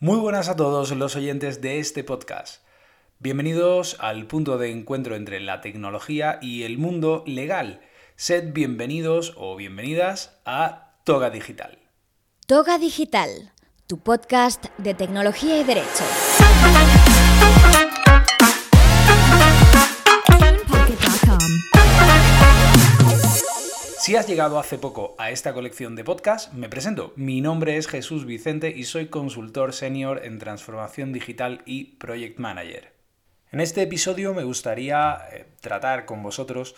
Muy buenas a todos los oyentes de este podcast. Bienvenidos al punto de encuentro entre la tecnología y el mundo legal. Sed bienvenidos o bienvenidas a Toga Digital. Toga Digital, tu podcast de tecnología y derecho. Si has llegado hace poco a esta colección de podcast, me presento. Mi nombre es Jesús Vicente y soy consultor senior en transformación digital y project manager. En este episodio me gustaría eh, tratar con vosotros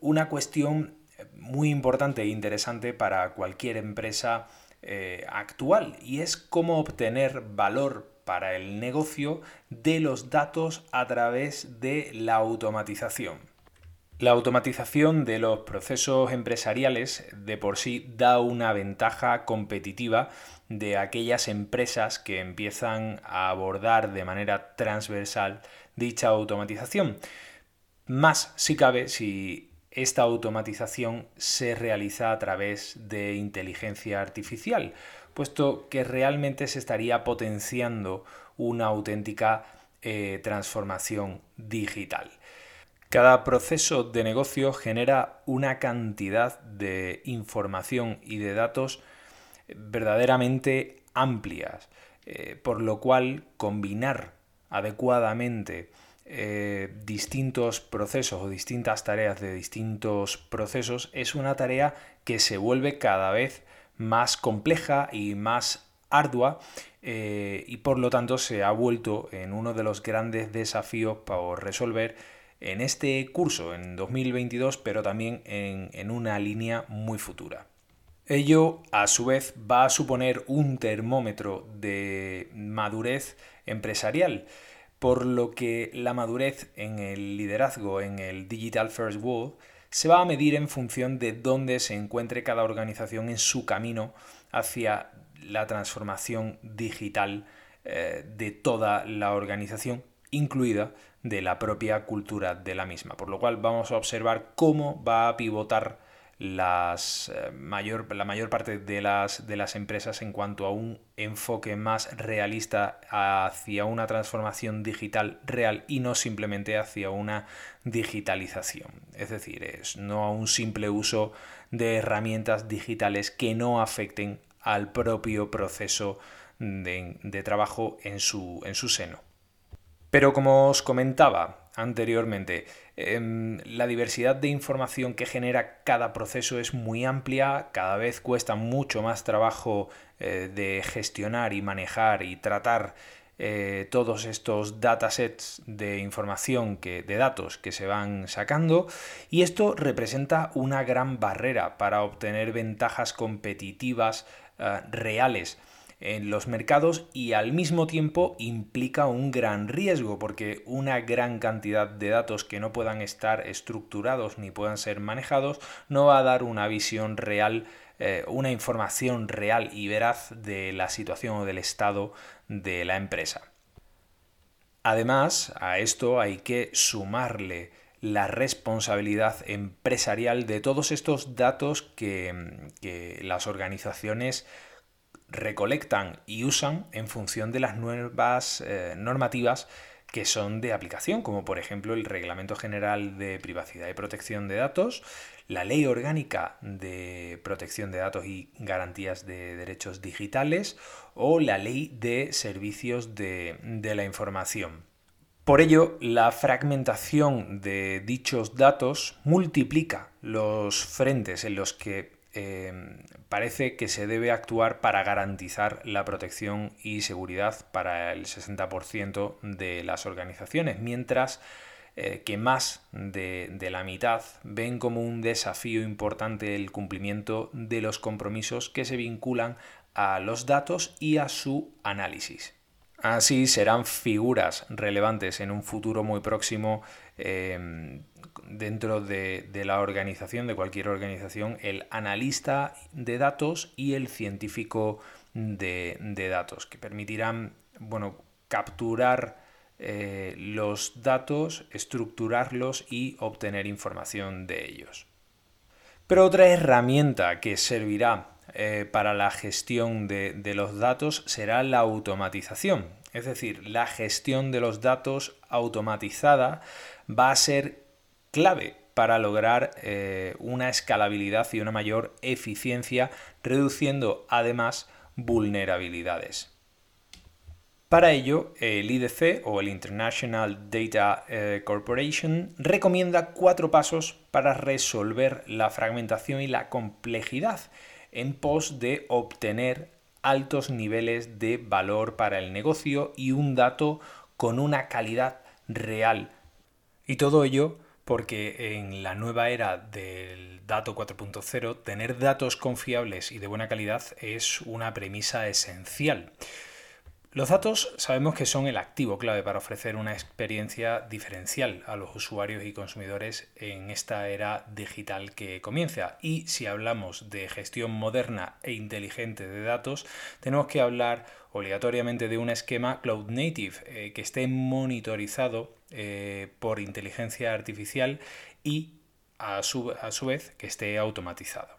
una cuestión eh, muy importante e interesante para cualquier empresa eh, actual y es cómo obtener valor para el negocio de los datos a través de la automatización. La automatización de los procesos empresariales de por sí da una ventaja competitiva de aquellas empresas que empiezan a abordar de manera transversal dicha automatización. Más si cabe si esta automatización se realiza a través de inteligencia artificial, puesto que realmente se estaría potenciando una auténtica eh, transformación digital. Cada proceso de negocio genera una cantidad de información y de datos verdaderamente amplias, eh, por lo cual combinar adecuadamente eh, distintos procesos o distintas tareas de distintos procesos es una tarea que se vuelve cada vez más compleja y más ardua eh, y por lo tanto se ha vuelto en uno de los grandes desafíos para resolver en este curso, en 2022, pero también en, una línea muy futura. Ello, a su vez, va a suponer un termómetro de madurez empresarial, por lo que la madurez en el liderazgo en el Digital First World se va a medir en función de dónde se encuentre cada organización en su camino hacia la transformación digital eh, de toda la organización, incluida de la propia cultura de la misma. Por lo cual vamos a observar cómo va a pivotar eh, la mayor parte de las, empresas en cuanto a un enfoque más realista hacia una transformación digital real y no simplemente hacia una digitalización. Es decir, es no a un simple uso de herramientas digitales que no afecten al propio proceso de, trabajo en su seno. Pero como os comentaba anteriormente, em, la diversidad de información que genera cada proceso es muy amplia, cada vez cuesta mucho más trabajo eh, de gestionar y manejar y tratar eh, todos estos datasets de información que, de datos que se van sacando y esto representa una gran barrera para obtener ventajas competitivas eh, reales en los mercados y al mismo tiempo implica un gran riesgo porque una gran cantidad de datos que no puedan estar estructurados ni puedan ser manejados no va a dar una visión real, eh, una información real y veraz de la situación o del estado de la empresa. Además, a esto hay que sumarle la responsabilidad empresarial de todos estos datos que, que las organizaciones recolectan y usan en función de las nuevas eh, normativas que son de aplicación, como por ejemplo el Reglamento General de Privacidad y Protección de Datos, la Ley Orgánica de Protección de Datos y Garantías de Derechos Digitales o la Ley de Servicios de, de la Información. Por ello, la fragmentación de dichos datos multiplica los frentes en los que Em, parece que se debe actuar para garantizar la protección y seguridad para el 60% de las organizaciones, mientras eh, que más de, de, la mitad ven como un desafío importante el cumplimiento de los compromisos que se vinculan a los datos y a su análisis. Así serán figuras relevantes en un futuro muy próximo em, dentro de, la organización, de cualquier organización, el analista de datos y el científico de, datos, que permitirán bueno, capturar eh, los datos, estructurarlos y obtener información de ellos. Pero otra herramienta que servirá eh, para la gestión de, los datos será la automatización. Es decir, la gestión de los datos automatizada va a ser clave para lograr eh, una escalabilidad y una mayor eficiencia, reduciendo además vulnerabilidades. Para ello, el IDC o el International Data eh, Corporation recomienda cuatro pasos para resolver la fragmentación y la complejidad en pos de obtener altos niveles de valor para el negocio y un dato con una calidad real. Y todo ello porque en la nueva era del dato 4.0, tener datos confiables y de buena calidad es una premisa esencial. Los datos sabemos que son el activo clave para ofrecer una experiencia diferencial a los usuarios y consumidores en esta era digital que comienza. Y si hablamos de gestión moderna e inteligente de datos, tenemos que hablar obligatoriamente de un esquema cloud native eh, que esté monitorizado eh, por inteligencia artificial y a su vez que esté automatizado.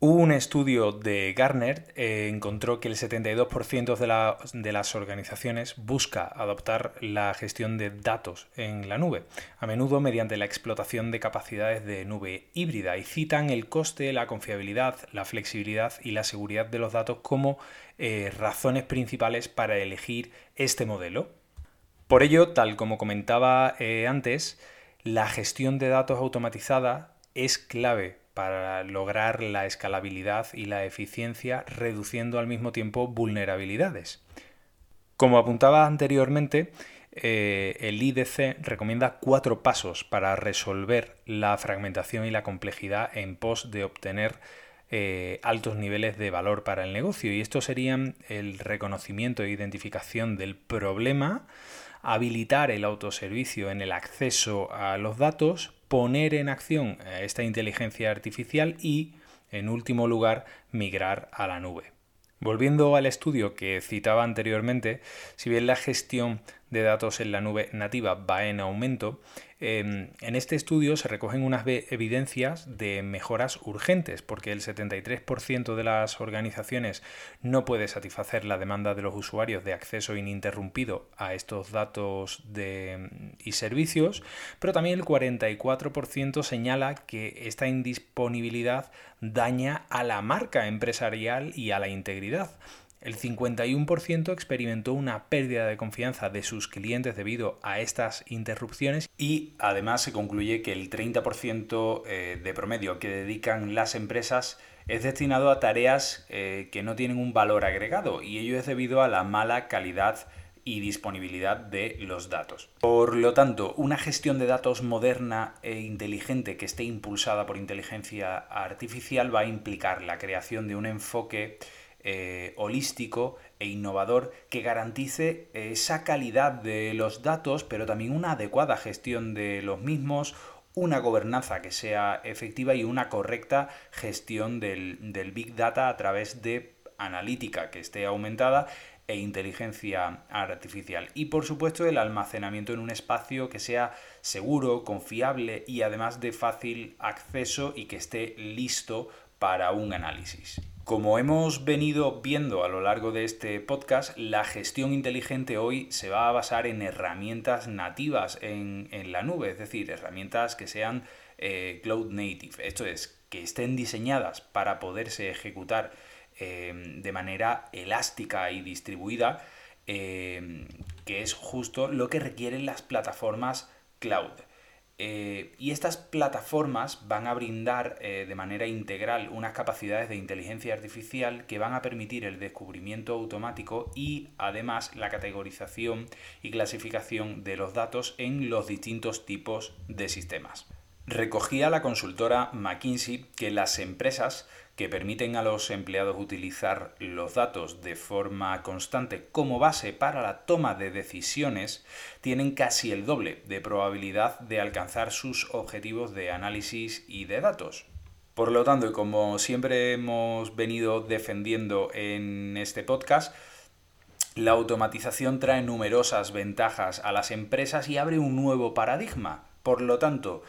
Un estudio de Gartner eh, encontró que el 72% de, de, las organizaciones busca adoptar la gestión de datos en la nube, a menudo mediante la explotación de capacidades de nube híbrida, y citan el coste, la confiabilidad, la flexibilidad y la seguridad de los datos como eh, razones principales para elegir este modelo. Por ello, tal como comentaba eh, antes, la gestión de datos automatizada es clave para lograr la escalabilidad y la eficiencia, reduciendo al mismo tiempo vulnerabilidades. Como apuntaba anteriormente, eh, el IDC recomienda cuatro pasos para resolver la fragmentación y la complejidad en pos de obtener eh, altos niveles de valor para el negocio. Y estos serían el reconocimiento e identificación del problema, habilitar el autoservicio en el acceso a los datos, poner en acción eh, esta inteligencia artificial y, en último lugar, migrar a la nube. Volviendo al estudio que citaba anteriormente, si bien la gestión de datos en la nube nativa va en aumento, em, en este estudio se recogen unas evidencias de mejoras urgentes, porque el 73% de las organizaciones no puede satisfacer la demanda de los usuarios de acceso ininterrumpido a estos datos y servicios, pero también el 44% señala que esta indisponibilidad daña a la marca empresarial y a la integridad. El 51% experimentó una pérdida de confianza de sus clientes debido a estas interrupciones y además se concluye que el 30% eh, de promedio que dedican las empresas es destinado a tareas eh, que no tienen un valor agregado y ello es debido a la mala calidad y disponibilidad de los datos. Por lo tanto, una gestión de datos moderna e inteligente que esté impulsada por inteligencia artificial va a implicar la creación de un enfoque eh, holístico e innovador que garantice esa calidad de los datos, pero también una adecuada gestión de los mismos, una gobernanza que sea efectiva y una correcta gestión del Big Data a través de analítica que esté aumentada e inteligencia artificial. Y por supuesto el almacenamiento en un espacio que sea seguro, confiable y además de fácil acceso y que esté listo para un análisis. Como hemos venido viendo a lo largo de este podcast, la gestión inteligente hoy se va a basar en herramientas nativas en, la nube, es decir, herramientas que sean eh, cloud native. Esto es, que estén diseñadas para poderse ejecutar eh, de manera elástica y distribuida, eh, que es justo lo que requieren las plataformas cloud. Eh, y estas plataformas van a brindar eh, de manera integral unas capacidades de inteligencia artificial que van a permitir el descubrimiento automático y además la categorización y clasificación de los datos en los distintos tipos de sistemas. Recogía la consultora McKinsey que las empresas que permiten a los empleados utilizar los datos de forma constante como base para la toma de decisiones, tienen casi el doble de probabilidad de alcanzar sus objetivos de análisis y de datos. Por lo tanto, y como siempre hemos venido defendiendo en este podcast, la automatización trae numerosas ventajas a las empresas y abre un nuevo paradigma. Por lo tanto,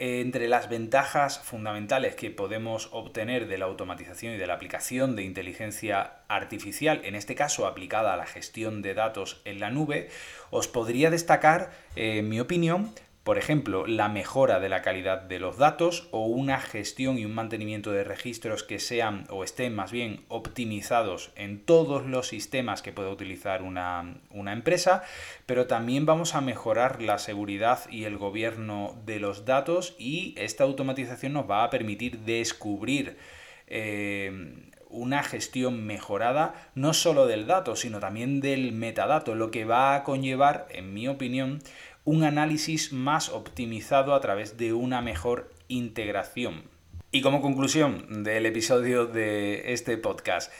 Entre las ventajas fundamentales que podemos obtener de la automatización y de la aplicación de inteligencia artificial, en este caso aplicada a la gestión de datos en la nube, os podría destacar, en mi opinión, por ejemplo, la mejora de la calidad de los datos o una gestión y un mantenimiento de registros que sean o estén más bien optimizados en todos los sistemas que pueda utilizar una, empresa, pero también vamos a mejorar la seguridad y el gobierno de los datos y esta automatización nos va a permitir descubrir eh, una gestión mejorada no solo del dato, sino también del metadato, lo que va a conllevar, en mi opinión, un análisis más optimizado a través de una mejor integración. Y como conclusión del episodio de este podcast,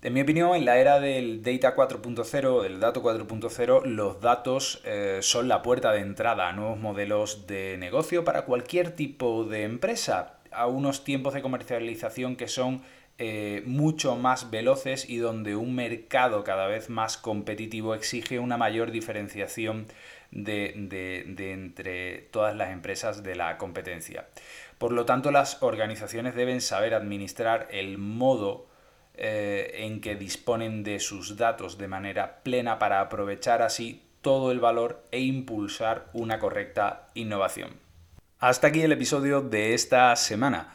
en mi opinión, en la era del Data 4.0, del dato 4.0, los datos eh, son la puerta de entrada a nuevos modelos de negocio para cualquier tipo de empresa, a unos tiempos de comercialización que son eh, mucho más veloces y donde un mercado cada vez más competitivo exige una mayor diferenciación de, entre todas las empresas de la competencia. Por lo tanto, las organizaciones deben saber administrar el modo eh, en que disponen de sus datos de manera plena para aprovechar así todo el valor e impulsar una correcta innovación. Hasta aquí el episodio de esta semana.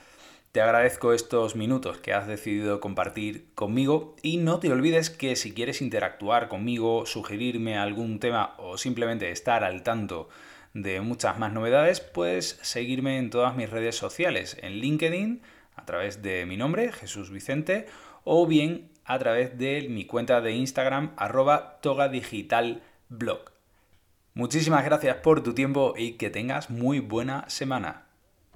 Te agradezco estos minutos que has decidido compartir conmigo y no te olvides que si quieres interactuar conmigo, sugerirme algún tema o simplemente estar al tanto de muchas más novedades, puedes seguirme en todas mis redes sociales, en LinkedIn, a través de mi nombre, Jesús Vicente, o bien a través de mi cuenta de Instagram, arroba togadigitalblog. Muchísimas gracias por tu tiempo y que tengas muy buena semana.